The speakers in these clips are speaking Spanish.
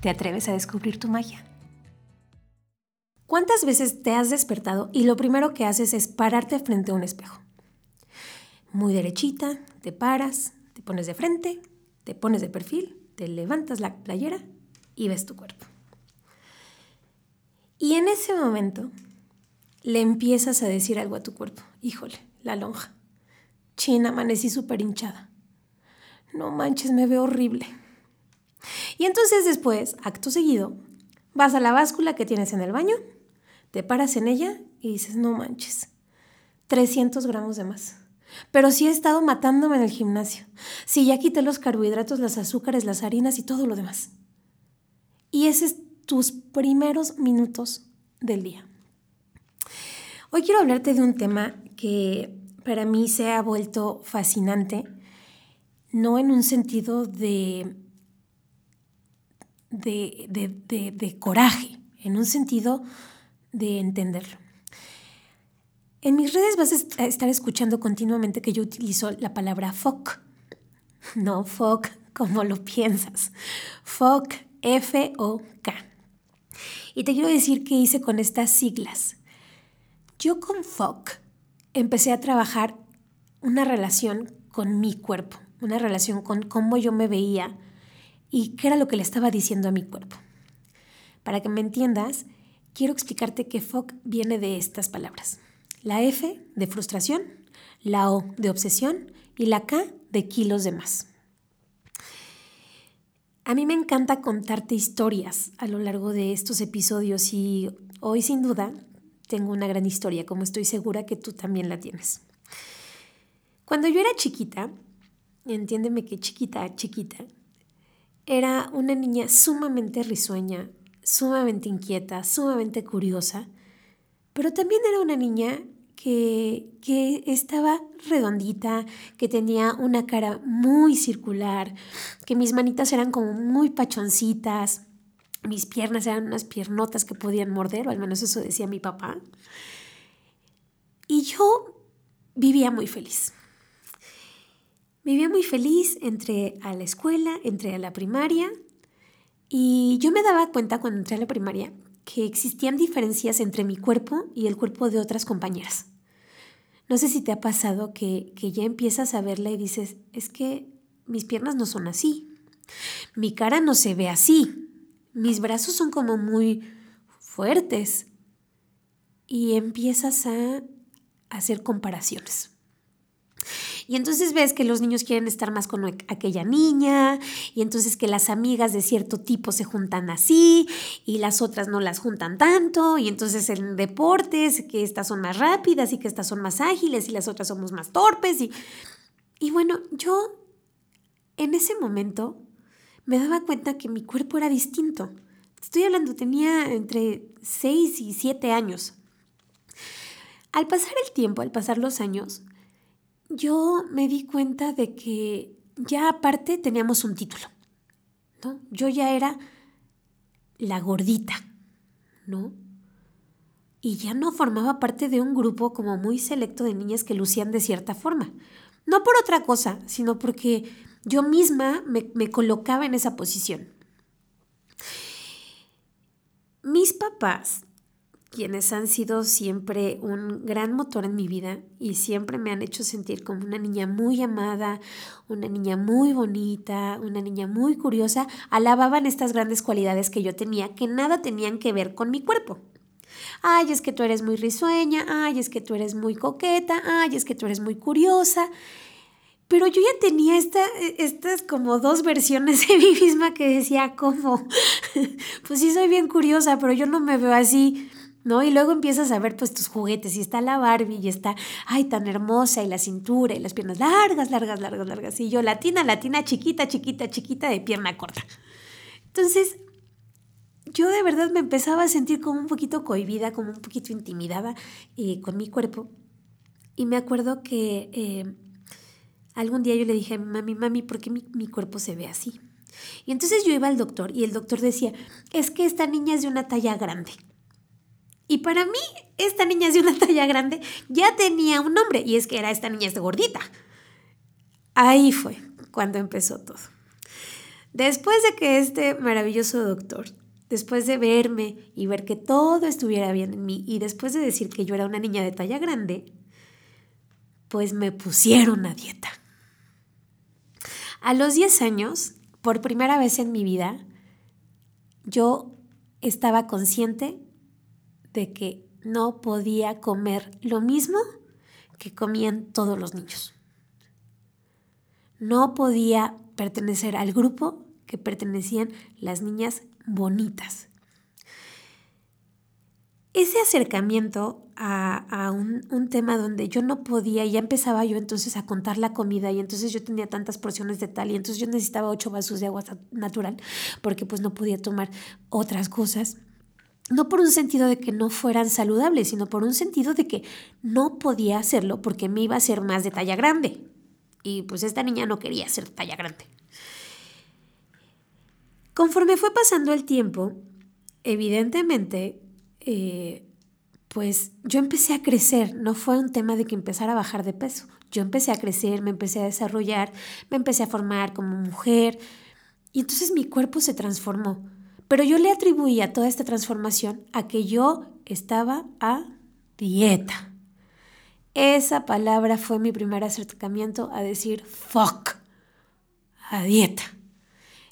¿Te atreves a descubrir tu magia? ¿Cuántas veces te has despertado y lo primero que haces es pararte frente a un espejo? Muy derechita, te paras, te pones de frente, te pones de perfil, te levantas la playera y ves tu cuerpo. Y en ese momento le empiezas a decir algo a tu cuerpo. Híjole, la lonja. China, amanecí súper hinchada. No manches, me veo horrible. Y entonces después, acto seguido, vas a la báscula que tienes en el baño, te paras en ella y dices, no manches, 300 gramos de más. Pero sí he estado matándome en el gimnasio. Sí, ya quité los carbohidratos, las azúcares, las harinas y todo lo demás. Y ese es tus primeros minutos del día. Hoy quiero hablarte de un tema que para mí se ha vuelto fascinante, no en un sentido de de, coraje, en un sentido de entenderlo. En mis redes vas a estar escuchando continuamente que yo utilizo la palabra FOC. No FOC como lo piensas. FOC, F-O-K. Y te quiero decir qué hice con estas siglas. Yo con FOC empecé a trabajar una relación con mi cuerpo, una relación con cómo yo me veía, y qué era lo que le estaba diciendo a mi cuerpo. Para que me entiendas, quiero explicarte que FOC viene de estas palabras. La F de frustración, la O de obsesión y la K de kilos de más. A mí me encanta contarte historias a lo largo de estos episodios y hoy sin duda tengo una gran historia, como estoy segura que tú también la tienes. Cuando yo era chiquita, entiéndeme que chiquita, chiquita, era una niña sumamente risueña, sumamente inquieta, sumamente curiosa, pero también era una niña que, que, estaba redondita, que tenía una cara muy circular, que mis manitas eran como muy pachoncitas, mis piernas eran unas piernotas que podían morder, o al menos eso decía mi papá. Y yo vivía muy feliz. Vivía muy feliz, entré a la escuela, entré a la primaria y yo me daba cuenta cuando entré a la primaria que existían diferencias entre mi cuerpo y el cuerpo de otras compañeras. No sé si te ha pasado que, que ya empiezas a verla y dices, es que mis piernas no son así, mi cara no se ve así, mis brazos son como muy fuertes y empiezas a hacer comparaciones. Y entonces ves que los niños quieren estar más con aquella niña, y entonces que las amigas de cierto tipo se juntan así, y las otras no las juntan tanto, y entonces en deportes, que estas son más rápidas y que estas son más ágiles, y las otras somos más torpes. Y, y bueno, yo en ese momento me daba cuenta que mi cuerpo era distinto. Estoy hablando, tenía entre 6 y 7 años. Al pasar el tiempo, al pasar los años, yo me di cuenta de que ya aparte teníamos un título, ¿no? Yo ya era la gordita, ¿no? Y ya no formaba parte de un grupo como muy selecto de niñas que lucían de cierta forma. No por otra cosa, sino porque yo misma me, me colocaba en esa posición. Mis papás quienes han sido siempre un gran motor en mi vida y siempre me han hecho sentir como una niña muy amada, una niña muy bonita, una niña muy curiosa, alababan estas grandes cualidades que yo tenía que nada tenían que ver con mi cuerpo. Ay, es que tú eres muy risueña, ay, es que tú eres muy coqueta, ay, es que tú eres muy curiosa. Pero yo ya tenía esta, estas como dos versiones de mí misma que decía, ¿cómo? pues sí soy bien curiosa, pero yo no me veo así ¿no? Y luego empiezas a ver pues tus juguetes y está la Barbie y está, ay, tan hermosa y la cintura y las piernas largas, largas, largas, largas. Y yo, latina, latina, chiquita, chiquita, chiquita de pierna corta. Entonces, yo de verdad me empezaba a sentir como un poquito cohibida, como un poquito intimidada eh, con mi cuerpo. Y me acuerdo que eh, algún día yo le dije, mami, mami, ¿por qué mi, mi cuerpo se ve así? Y entonces yo iba al doctor y el doctor decía, es que esta niña es de una talla grande. Y para mí, esta niña de una talla grande ya tenía un nombre y es que era esta niña gordita. Ahí fue cuando empezó todo. Después de que este maravilloso doctor, después de verme y ver que todo estuviera bien en mí y después de decir que yo era una niña de talla grande, pues me pusieron a dieta. A los 10 años, por primera vez en mi vida, yo estaba consciente de que no podía comer lo mismo que comían todos los niños. No podía pertenecer al grupo que pertenecían las niñas bonitas. Ese acercamiento a, un, tema donde yo no podía, ya empezaba yo entonces a contar la comida y entonces yo tenía tantas porciones de tal y entonces yo necesitaba ocho vasos de agua natural porque pues no podía tomar otras cosas. No por un sentido de que no fueran saludables, sino por un sentido de que no podía hacerlo porque me iba a ser más de talla grande. Y pues esta niña no quería ser talla grande. Conforme fue pasando el tiempo, evidentemente, eh, pues yo empecé a crecer, no fue un tema de que empezara a bajar de peso, yo empecé a crecer, me empecé a desarrollar, me empecé a formar como mujer y entonces mi cuerpo se transformó. Pero yo le atribuía toda esta transformación a que yo estaba a dieta. Esa palabra fue mi primer acercamiento a decir fuck, a dieta.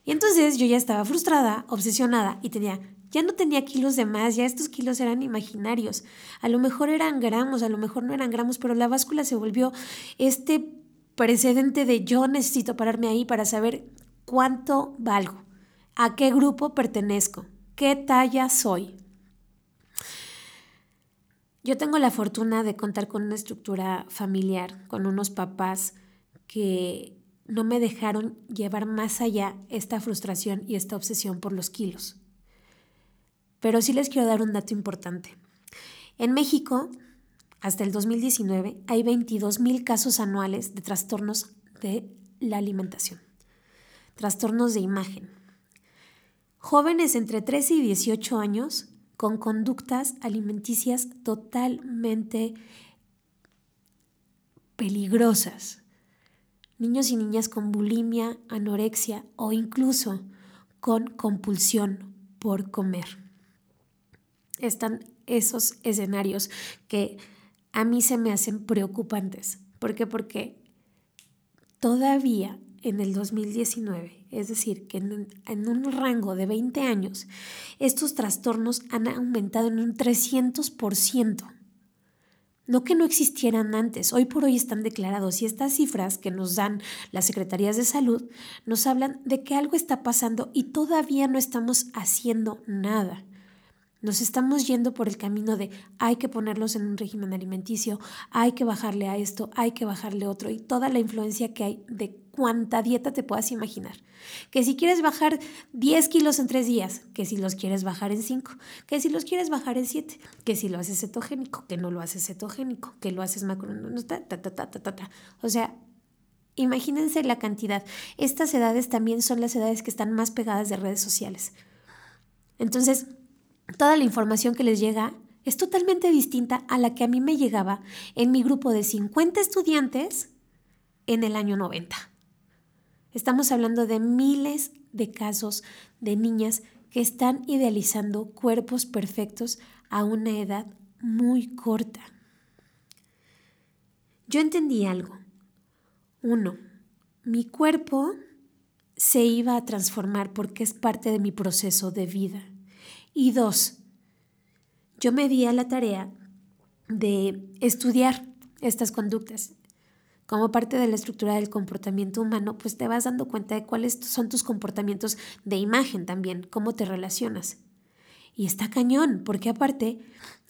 Y entonces yo ya estaba frustrada, obsesionada y tenía, ya no tenía kilos de más, ya estos kilos eran imaginarios. A lo mejor eran gramos, a lo mejor no eran gramos, pero la báscula se volvió este precedente de yo necesito pararme ahí para saber cuánto valgo, a qué grupo pertenezco, qué talla soy. Yo tengo la fortuna de contar con una estructura familiar, con unos papás que no me dejaron llevar más allá esta frustración y esta obsesión por los kilos. Pero sí les quiero dar un dato importante. En México, hasta el 2019, hay 22 mil casos anuales de trastornos de la alimentación, trastornos de imagen. Jóvenes entre 13 y 18 años con conductas alimenticias totalmente peligrosas. Niños y niñas con bulimia, anorexia o incluso con compulsión por comer. Están esos escenarios que a mí se me hacen preocupantes. ¿Por qué? Porque todavía en el 2019, es decir, que en, un rango de 20 años, estos trastornos han aumentado en un 300%. No que no existieran antes, hoy por hoy están declarados y estas cifras que nos dan las secretarías de salud nos hablan de que algo está pasando y todavía no estamos haciendo nada. Nos estamos yendo por el camino de hay que ponerlos en un régimen alimenticio, hay que bajarle a esto, hay que bajarle otro y toda la influencia que hay de cuánta dieta te puedas imaginar. Que si quieres bajar 10 kilos en 3 días, que si los quieres bajar en 5, que si los quieres bajar en 7, que si lo haces cetogénico, que no lo haces cetogénico, que lo haces macro, ta, ta, ta, ta, ta, ta. O sea, imagínense la cantidad. Estas edades también son las edades que están más pegadas de redes sociales. Entonces, toda la información que les llega es totalmente distinta a la que a mí me llegaba en mi grupo de 50 estudiantes en el año 90. Estamos hablando de miles de casos de niñas que están idealizando cuerpos perfectos a una edad muy corta. Yo entendí algo. Uno, mi cuerpo se iba a transformar porque es parte de mi proceso de vida. Y dos, yo me di a la tarea de estudiar estas conductas. Como parte de la estructura del comportamiento humano, pues te vas dando cuenta de cuáles son tus comportamientos de imagen también, cómo te relacionas. Y está cañón, porque aparte,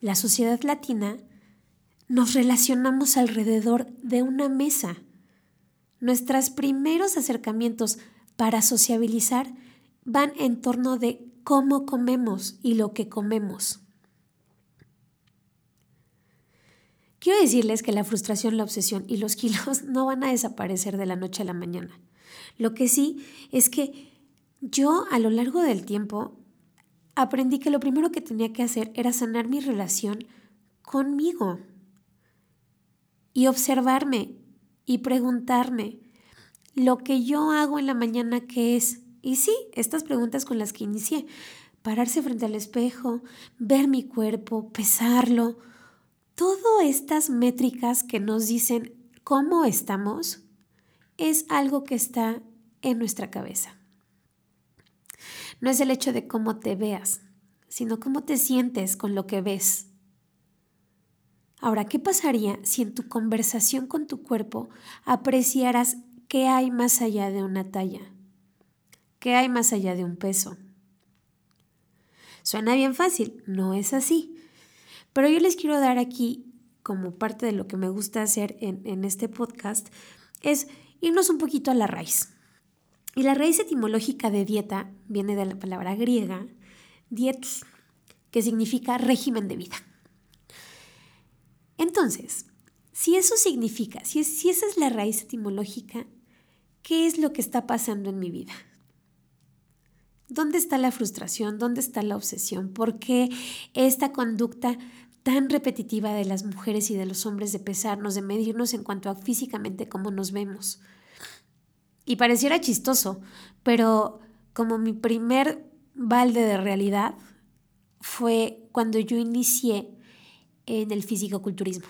la sociedad latina nos relacionamos alrededor de una mesa. Nuestros primeros acercamientos para sociabilizar van en torno de cómo comemos y lo que comemos. Quiero decirles que la frustración, la obsesión y los kilos no van a desaparecer de la noche a la mañana. Lo que sí es que yo a lo largo del tiempo aprendí que lo primero que tenía que hacer era sanar mi relación conmigo y observarme y preguntarme lo que yo hago en la mañana que es. Y sí, estas preguntas con las que inicié. Pararse frente al espejo, ver mi cuerpo, pesarlo. Todas estas métricas que nos dicen cómo estamos es algo que está en nuestra cabeza. No es el hecho de cómo te veas, sino cómo te sientes con lo que ves. Ahora, ¿qué pasaría si en tu conversación con tu cuerpo apreciaras qué hay más allá de una talla? ¿Qué hay más allá de un peso? Suena bien fácil, no es así. Pero yo les quiero dar aquí, como parte de lo que me gusta hacer en, este podcast, es irnos un poquito a la raíz. Y la raíz etimológica de dieta viene de la palabra griega dietus, que significa régimen de vida. Entonces, si eso significa, si, si esa es la raíz etimológica, ¿qué es lo que está pasando en mi vida? ¿Dónde está la frustración? ¿Dónde está la obsesión? ¿Por qué esta conducta tan repetitiva de las mujeres y de los hombres de pesarnos, de medirnos en cuanto a físicamente cómo nos vemos? Y pareciera chistoso, pero como mi primer balde de realidad fue cuando yo inicié en el fisicoculturismo.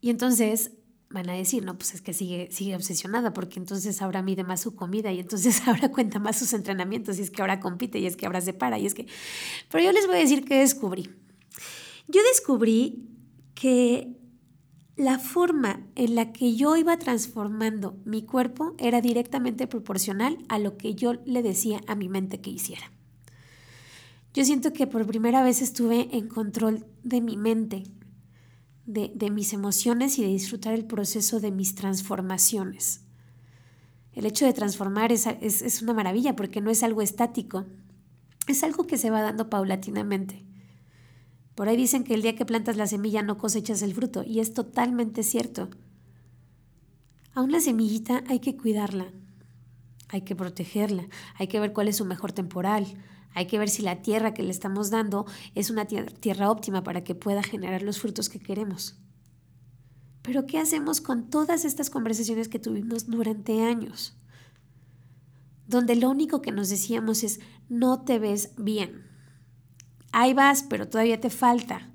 Y entonces van a decir, no, pues es que sigue, sigue obsesionada porque entonces ahora mide más su comida y entonces ahora cuenta más sus entrenamientos y es que ahora compite y es que ahora se para y es que... Pero yo les voy a decir que descubrí. Yo descubrí que la forma en la que yo iba transformando mi cuerpo era directamente proporcional a lo que yo le decía a mi mente que hiciera. Yo siento que por primera vez estuve en control de mi mente, de, mis emociones y de disfrutar el proceso de mis transformaciones. El hecho de transformar es, es una maravilla porque no es algo estático, es algo que se va dando paulatinamente. Por ahí dicen que el día que plantas la semilla no cosechas el fruto, y es totalmente cierto. A una semillita hay que cuidarla, hay que protegerla, hay que ver cuál es su mejor temporal, hay que ver si la tierra que le estamos dando es una tierra óptima para que pueda generar los frutos que queremos. Pero ¿qué hacemos con todas estas conversaciones que tuvimos durante años? Donde lo único que nos decíamos es, no te ves bien. Ahí vas, pero todavía te falta.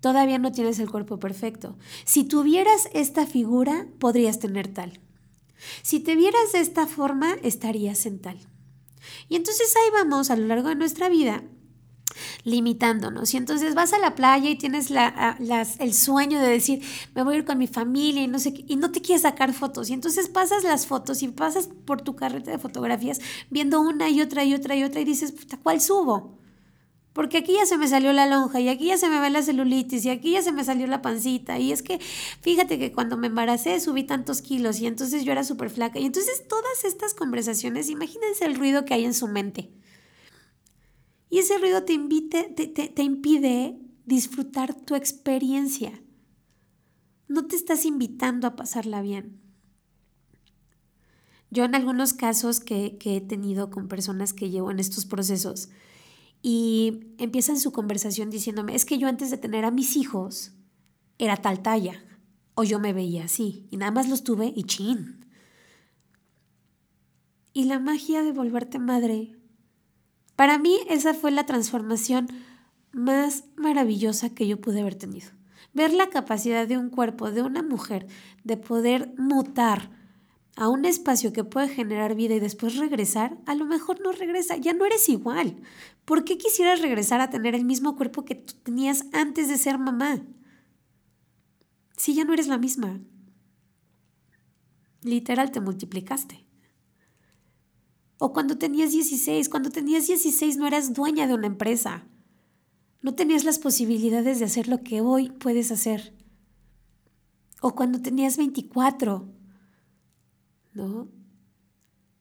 Todavía no tienes el cuerpo perfecto. Si tuvieras esta figura, podrías tener tal. Si te vieras de esta forma, estarías en tal. Y entonces ahí vamos a lo largo de nuestra vida limitándonos. Y entonces vas a la playa y tienes la, el sueño de decir, me voy a ir con mi familia y no sé y no te quieres sacar fotos. Y entonces pasas las fotos y pasas por tu carreta de fotografías viendo una y otra y otra y otra y dices, ¿cuál subo? Porque aquí ya se me salió la lonja y aquí ya se me ve la celulitis y aquí ya se me salió la pancita. Y es que fíjate que cuando me embaracé subí tantos kilos y entonces yo era súper flaca. Y entonces todas estas conversaciones, imagínense el ruido que hay en su mente. Y ese ruido te, invite, te, te impide disfrutar tu experiencia. No te estás invitando a pasarla bien. Yo en algunos casos que, que he tenido con personas que llevo en estos procesos, y empiezan su conversación diciéndome, es que yo antes de tener a mis hijos era tal talla, o yo me veía así, y nada más los tuve y chin. Y la magia de volverte madre. Para mí esa fue la transformación más maravillosa que yo pude haber tenido. Ver la capacidad de un cuerpo, de una mujer, de poder mutar a un espacio que puede generar vida y después regresar, a lo mejor no regresa, ya no eres igual. ¿Por qué quisieras regresar a tener el mismo cuerpo que tú tenías antes de ser mamá? Si ya no eres la misma. Literal te multiplicaste. O cuando tenías 16, cuando tenías 16 no eras dueña de una empresa. No tenías las posibilidades de hacer lo que hoy puedes hacer. O cuando tenías 24 ¿no?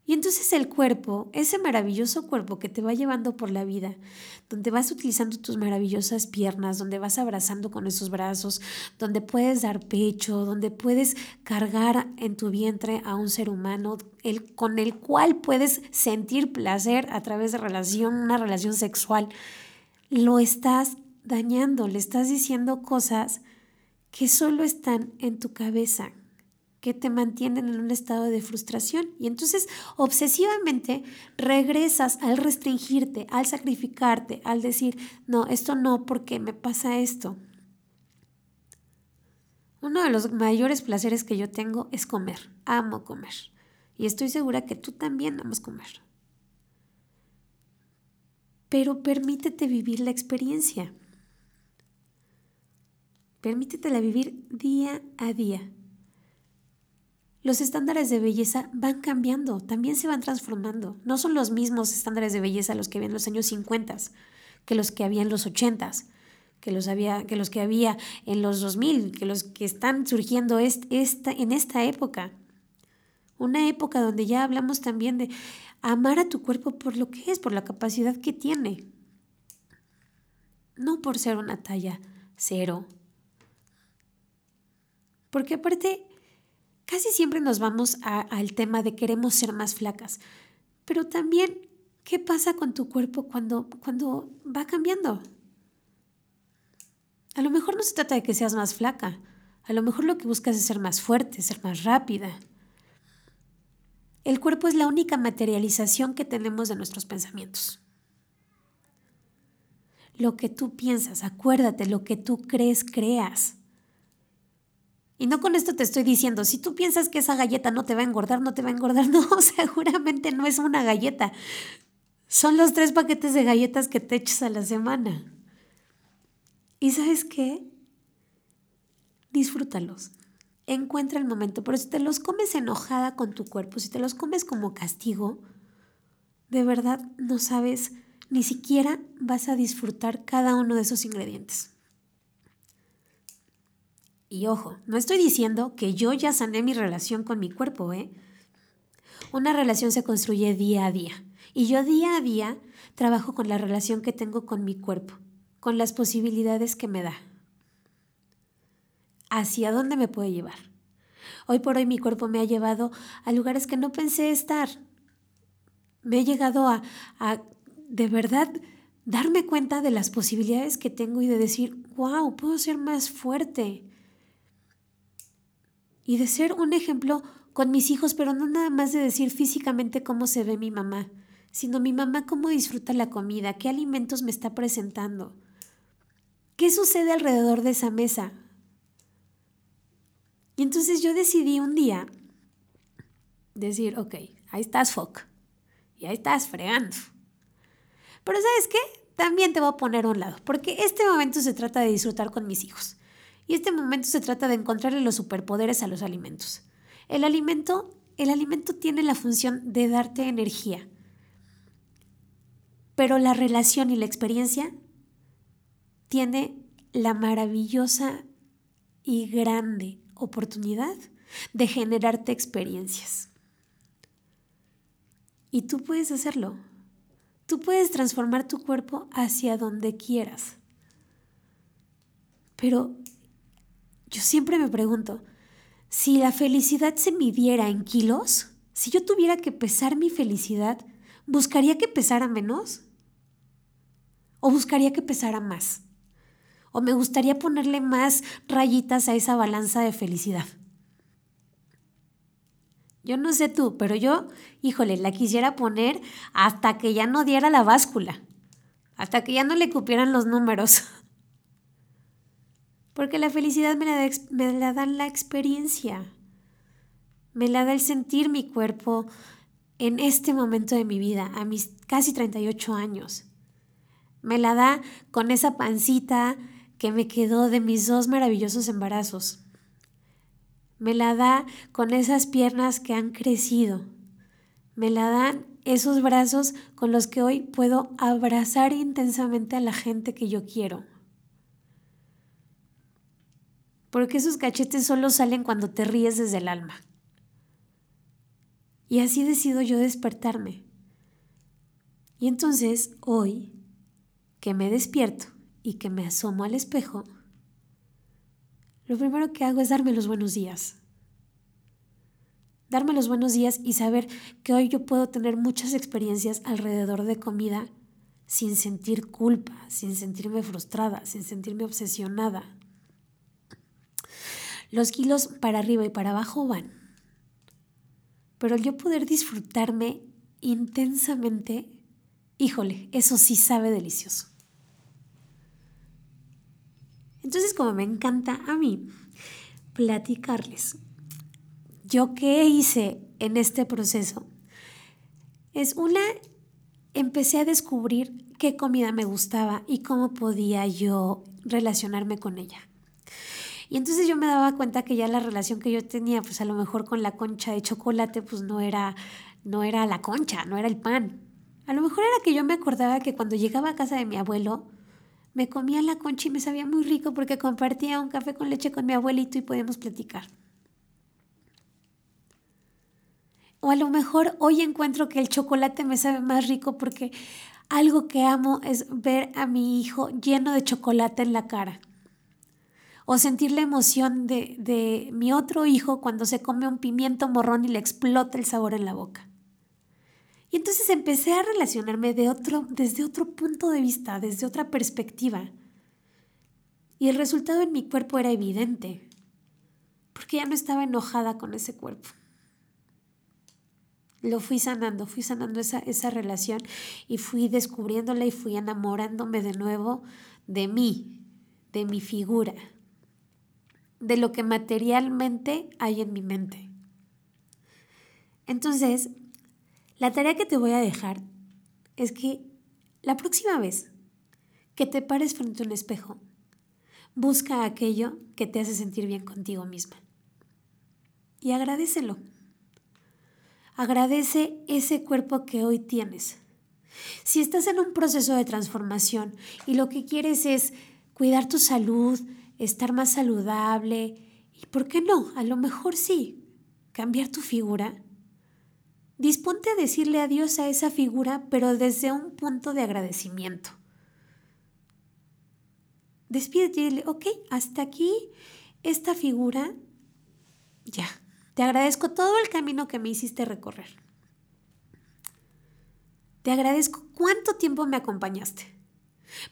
Y entonces el cuerpo, ese maravilloso cuerpo que te va llevando por la vida, donde vas utilizando tus maravillosas piernas, donde vas abrazando con esos brazos, donde puedes dar pecho, donde puedes cargar en tu vientre a un ser humano, el, con el cual puedes sentir placer a través de relación, una relación sexual, lo estás dañando, le estás diciendo cosas que solo están en tu cabeza, que te mantienen en un estado de frustración. Y entonces obsesivamente regresas al restringirte, al sacrificarte, al decir, no, esto no, porque me pasa esto. Uno de los mayores placeres que yo tengo es comer. Amo comer. Y estoy segura que tú también amas comer. Pero permítete vivir la experiencia. Permítetela vivir día a día los estándares de belleza van cambiando, también se van transformando. No son los mismos estándares de belleza los que había en los años 50 que los que había en los 80 que los, había, que los que había en los 2000, que los que están surgiendo en esta época. Una época donde ya hablamos también de amar a tu cuerpo por lo que es, por la capacidad que tiene. No por ser una talla cero. Porque aparte Casi siempre nos vamos al tema de queremos ser más flacas, pero también, ¿qué pasa con tu cuerpo cuando, cuando va cambiando? A lo mejor no se trata de que seas más flaca, a lo mejor lo que buscas es ser más fuerte, ser más rápida. El cuerpo es la única materialización que tenemos de nuestros pensamientos. Lo que tú piensas, acuérdate, lo que tú crees, creas. Y no con esto te estoy diciendo, si tú piensas que esa galleta no te va a engordar, no te va a engordar. No, seguramente no es una galleta. Son los tres paquetes de galletas que te echas a la semana. ¿Y sabes qué? Disfrútalos. Encuentra el momento. Pero si te los comes enojada con tu cuerpo, si te los comes como castigo, de verdad no sabes, ni siquiera vas a disfrutar cada uno de esos ingredientes. Y ojo, no estoy diciendo que yo ya sané mi relación con mi cuerpo, ¿eh? Una relación se construye día a día. Y yo día a día trabajo con la relación que tengo con mi cuerpo, con las posibilidades que me da. ¿Hacia dónde me puede llevar? Hoy por hoy mi cuerpo me ha llevado a lugares que no pensé estar. Me he llegado a, a de verdad darme cuenta de las posibilidades que tengo y de decir, wow, puedo ser más fuerte, y de ser un ejemplo con mis hijos, pero no nada más de decir físicamente cómo se ve mi mamá, sino mi mamá cómo disfruta la comida, qué alimentos me está presentando, qué sucede alrededor de esa mesa. Y entonces yo decidí un día decir, ok, ahí estás, Foc, y ahí estás fregando. Pero ¿sabes qué? También te voy a poner a un lado, porque este momento se trata de disfrutar con mis hijos. Y este momento se trata de encontrarle los superpoderes a los alimentos. El alimento, el alimento tiene la función de darte energía, pero la relación y la experiencia tiene la maravillosa y grande oportunidad de generarte experiencias. Y tú puedes hacerlo. Tú puedes transformar tu cuerpo hacia donde quieras. Pero yo siempre me pregunto, si la felicidad se midiera en kilos, si yo tuviera que pesar mi felicidad, ¿buscaría que pesara menos? ¿O buscaría que pesara más? ¿O me gustaría ponerle más rayitas a esa balanza de felicidad? Yo no sé tú, pero yo, híjole, la quisiera poner hasta que ya no diera la báscula, hasta que ya no le cupieran los números. Porque la felicidad me la, da, la la experiencia, me la da el sentir mi cuerpo en este momento de mi vida, a mis casi 38 años. Me la da con esa pancita que me quedó de mis dos maravillosos embarazos. Me la da con esas piernas que han crecido. Me la dan esos brazos con los que hoy puedo abrazar intensamente a la gente que yo quiero porque esos cachetes solo salen cuando te ríes desde el alma. Y así decido yo despertarme. Y entonces, hoy, que me despierto y que me asomo al espejo, lo primero que hago es darme los buenos días. Darme los buenos días y saber que hoy yo puedo tener muchas experiencias alrededor de comida sin sentir culpa, sin sentirme frustrada, sin sentirme obsesionada. Los kilos para arriba y para abajo van, pero yo poder disfrutarme intensamente, híjole, eso sí sabe delicioso. Entonces, como me encanta a mí platicarles, yo qué hice en este proceso, es una, empecé a descubrir qué comida me gustaba y cómo podía yo relacionarme con ella. Y entonces yo me daba cuenta que ya la relación que yo tenía, pues a lo mejor con la concha de chocolate, pues no era, no era la concha, no era el pan. A lo mejor era que yo me acordaba que cuando llegaba a casa de mi abuelo, me comía la concha y me sabía muy rico porque compartía un café con leche con mi abuelito y podíamos platicar. O a lo mejor hoy encuentro que el chocolate me sabe más rico porque algo que amo es ver a mi hijo lleno de chocolate en la cara. O sentir la emoción de, de mi otro hijo cuando se come un pimiento morrón y le explota el sabor en la boca. Y entonces empecé a relacionarme de otro, desde otro punto de vista, desde otra perspectiva. Y el resultado en mi cuerpo era evidente, porque ya no estaba enojada con ese cuerpo. Lo fui sanando, fui sanando esa, esa relación y fui descubriéndola y fui enamorándome de nuevo de mí, de mi figura, de lo que materialmente hay en mi mente. Entonces, la tarea que te voy a dejar es que la próxima vez que te pares frente a un espejo, busca aquello que te hace sentir bien contigo misma y agradecelo. Agradece ese cuerpo que hoy tienes. Si estás en un proceso de transformación y lo que quieres es cuidar tu salud, estar más saludable, y por qué no, a lo mejor sí, cambiar tu figura, Disponte a decirle adiós a esa figura, pero desde un punto de agradecimiento. Despídete y dile, ok, hasta aquí esta figura, ya. Te agradezco todo el camino que me hiciste recorrer. Te agradezco cuánto tiempo me acompañaste.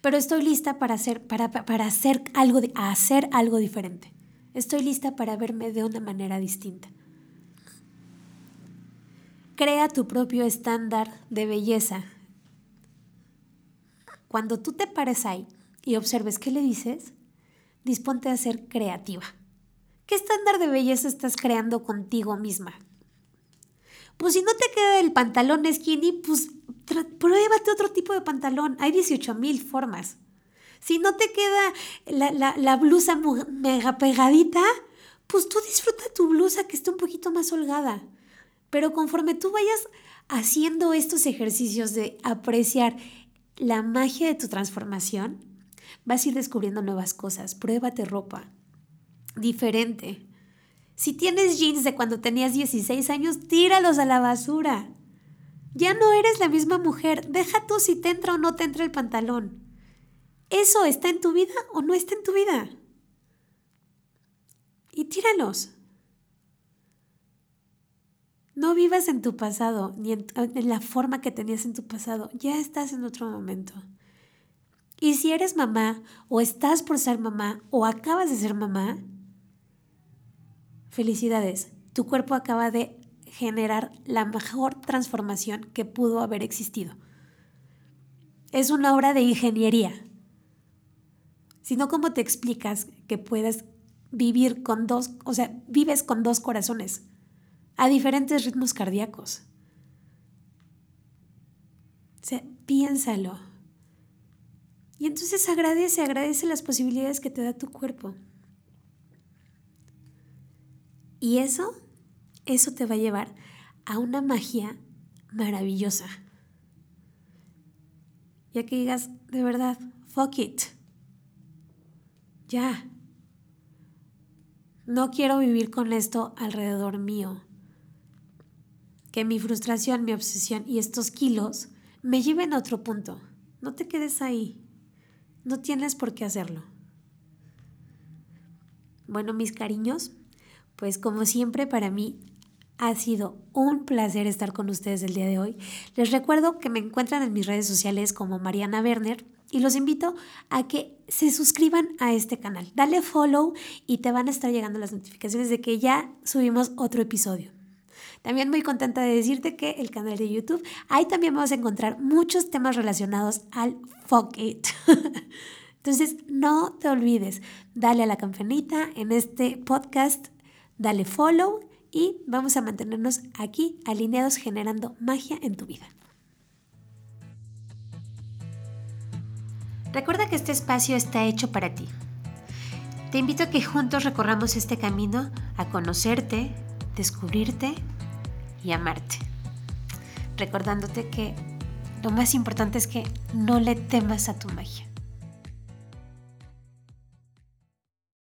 Pero estoy lista para hacer, para, para hacer, algo, hacer algo diferente. Estoy lista para verme de una manera distinta. Crea tu propio estándar de belleza. Cuando tú te pares ahí y observes qué le dices, disponte a ser creativa. ¿Qué estándar de belleza estás creando contigo misma? Pues si no te queda el pantalón skinny, pues pruébate otro tipo de pantalón. Hay 18 mil formas. Si no te queda la, la, la, blusa mega pegadita, pues tú disfruta tu blusa que esté un poquito más holgada. Pero conforme tú vayas haciendo estos ejercicios de apreciar la magia de tu transformación, vas a ir descubriendo nuevas cosas. Pruébate ropa diferente. Si tienes jeans de cuando tenías 16 años, tíralos a la basura. Ya no eres la misma mujer. Deja tú si te entra o no te entra el pantalón. ¿Eso está en tu vida o no está en tu vida? Y tíralos. No vivas en tu pasado, ni en, la forma que tenías en tu pasado. Ya estás en otro momento. Y si eres mamá, o estás por ser mamá, o acabas de ser mamá, felicidades. Tu cuerpo acaba de generar la mejor transformación que pudo haber existido. Es una obra de ingeniería. Si no, ¿cómo te explicas que puedes vivir con dos, o sea, vives con dos corazones? a diferentes ritmos cardíacos. O sea, piénsalo. Y entonces agradece, agradece las posibilidades que te da tu cuerpo. Y eso, eso te va a llevar a una magia maravillosa. Ya que digas, de verdad, fuck it. Ya. No quiero vivir con esto alrededor mío que mi frustración, mi obsesión y estos kilos me lleven a otro punto. No te quedes ahí. No tienes por qué hacerlo. Bueno, mis cariños, pues como siempre para mí ha sido un placer estar con ustedes el día de hoy. Les recuerdo que me encuentran en mis redes sociales como Mariana Werner y los invito a que se suscriban a este canal. Dale follow y te van a estar llegando las notificaciones de que ya subimos otro episodio. También muy contenta de decirte que el canal de YouTube, ahí también vamos a encontrar muchos temas relacionados al fuck it. Entonces, no te olvides, dale a la campanita en este podcast, dale follow y vamos a mantenernos aquí alineados generando magia en tu vida. Recuerda que este espacio está hecho para ti. Te invito a que juntos recorramos este camino a conocerte, descubrirte y amarte. Recordándote que lo más importante es que no le temas a tu magia.